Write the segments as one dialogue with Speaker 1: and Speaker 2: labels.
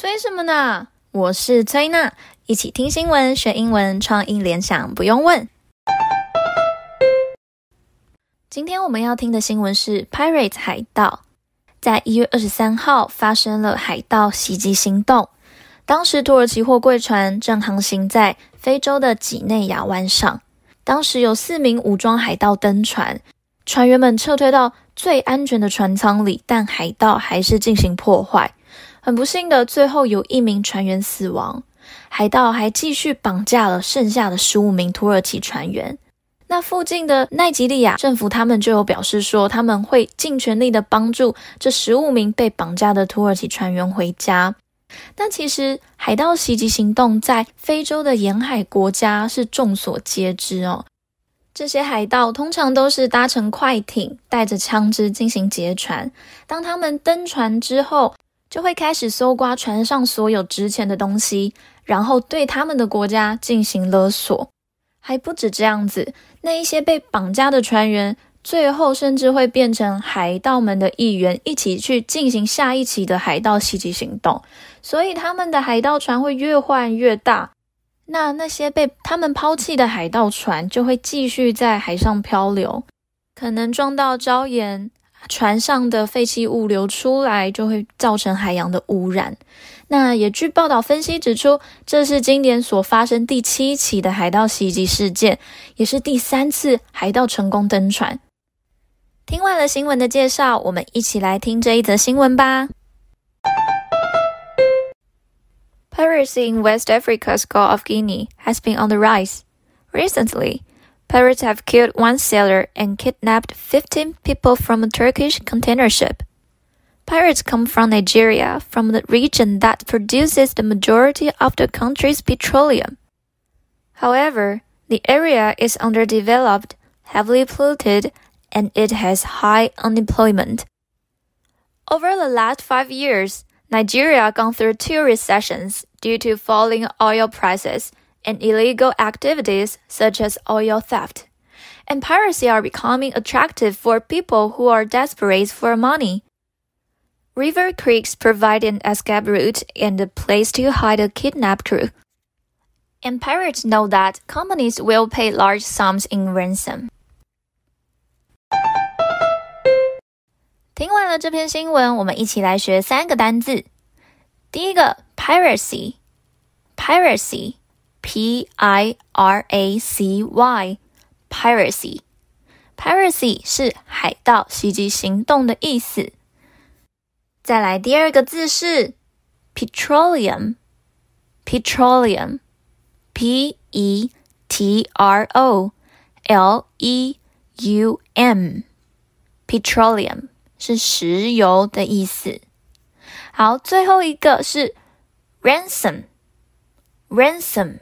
Speaker 1: 催什么呢？我是崔娜，一起听新闻学英文，创意联想不用问。今天我们要听的新闻是：pirate 海盗，在一月二十三号发生了海盗袭击行动。当时土耳其货柜船正航行在非洲的几内亚湾上，当时有四名武装海盗登船，船员们撤退到最安全的船舱里，但海盗还是进行破坏。很不幸的，最后有一名船员死亡。海盗还继续绑架了剩下的十五名土耳其船员。那附近的奈及利亚政府，他们就有表示说，他们会尽全力的帮助这十五名被绑架的土耳其船员回家。但其实，海盗袭击行动在非洲的沿海国家是众所皆知哦。这些海盗通常都是搭乘快艇，带着枪支进行劫船。当他们登船之后，就会开始搜刮船上所有值钱的东西，然后对他们的国家进行勒索。还不止这样子，那一些被绑架的船员，最后甚至会变成海盗们的一员，一起去进行下一期的海盗袭击行动。所以他们的海盗船会越换越大。那那些被他们抛弃的海盗船，就会继续在海上漂流，可能撞到礁岩。船上的废弃物流出来，就会造成海洋的污染。那也据报道分析指出，这是今年所发生第七起的海盗袭击事件，也是第三次海盗成功登船。听完了新闻的介绍，我们一起来听这一则新闻吧。Piracy in West Africa's Gulf of Guinea has been on the rise recently. Pirates have killed one sailor and kidnapped 15 people from a Turkish container ship. Pirates come from Nigeria, from the region that produces the majority of the country's petroleum. However, the area is underdeveloped, heavily polluted, and it has high unemployment. Over the last five years, Nigeria gone through two recessions due to falling oil prices and illegal activities such as oil theft. And piracy are becoming attractive for people who are desperate for money. River creeks provide an escape route and a place to hide a kidnapped crew. And pirates know that companies will pay large sums in ransom. 听完了这篇新闻，我们一起来学三个单字。第一个，piracy，piracy。 Piracy, piracy，piracy 是海盗袭击行动的意思。再来第二个字是 petroleum，petroleum，P E T R O L E U M，petroleum 是石油的意思。好，最后一个是 ransom，ransom。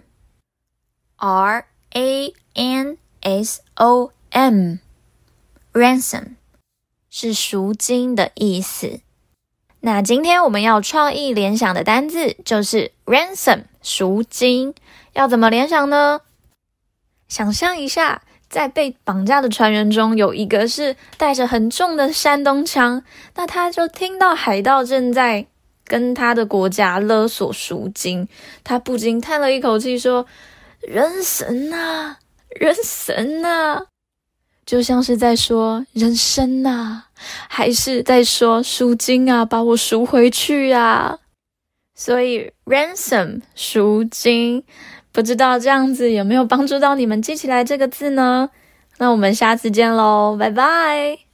Speaker 1: R A N S O M，ransom 是赎金的意思。那今天我们要创意联想的单字就是 ransom，赎金。要怎么联想呢？想象一下，在被绑架的船员中有一个是带着很重的山东腔，那他就听到海盗正在跟他的国家勒索赎金，他不禁叹了一口气说。人神呐，人神呐，就像是在说人生呐，还是在说赎金啊，把我赎回去啊。所以 ransom 赎金，不知道这样子有没有帮助到你们记起来这个字呢？那我们下次见喽，拜拜。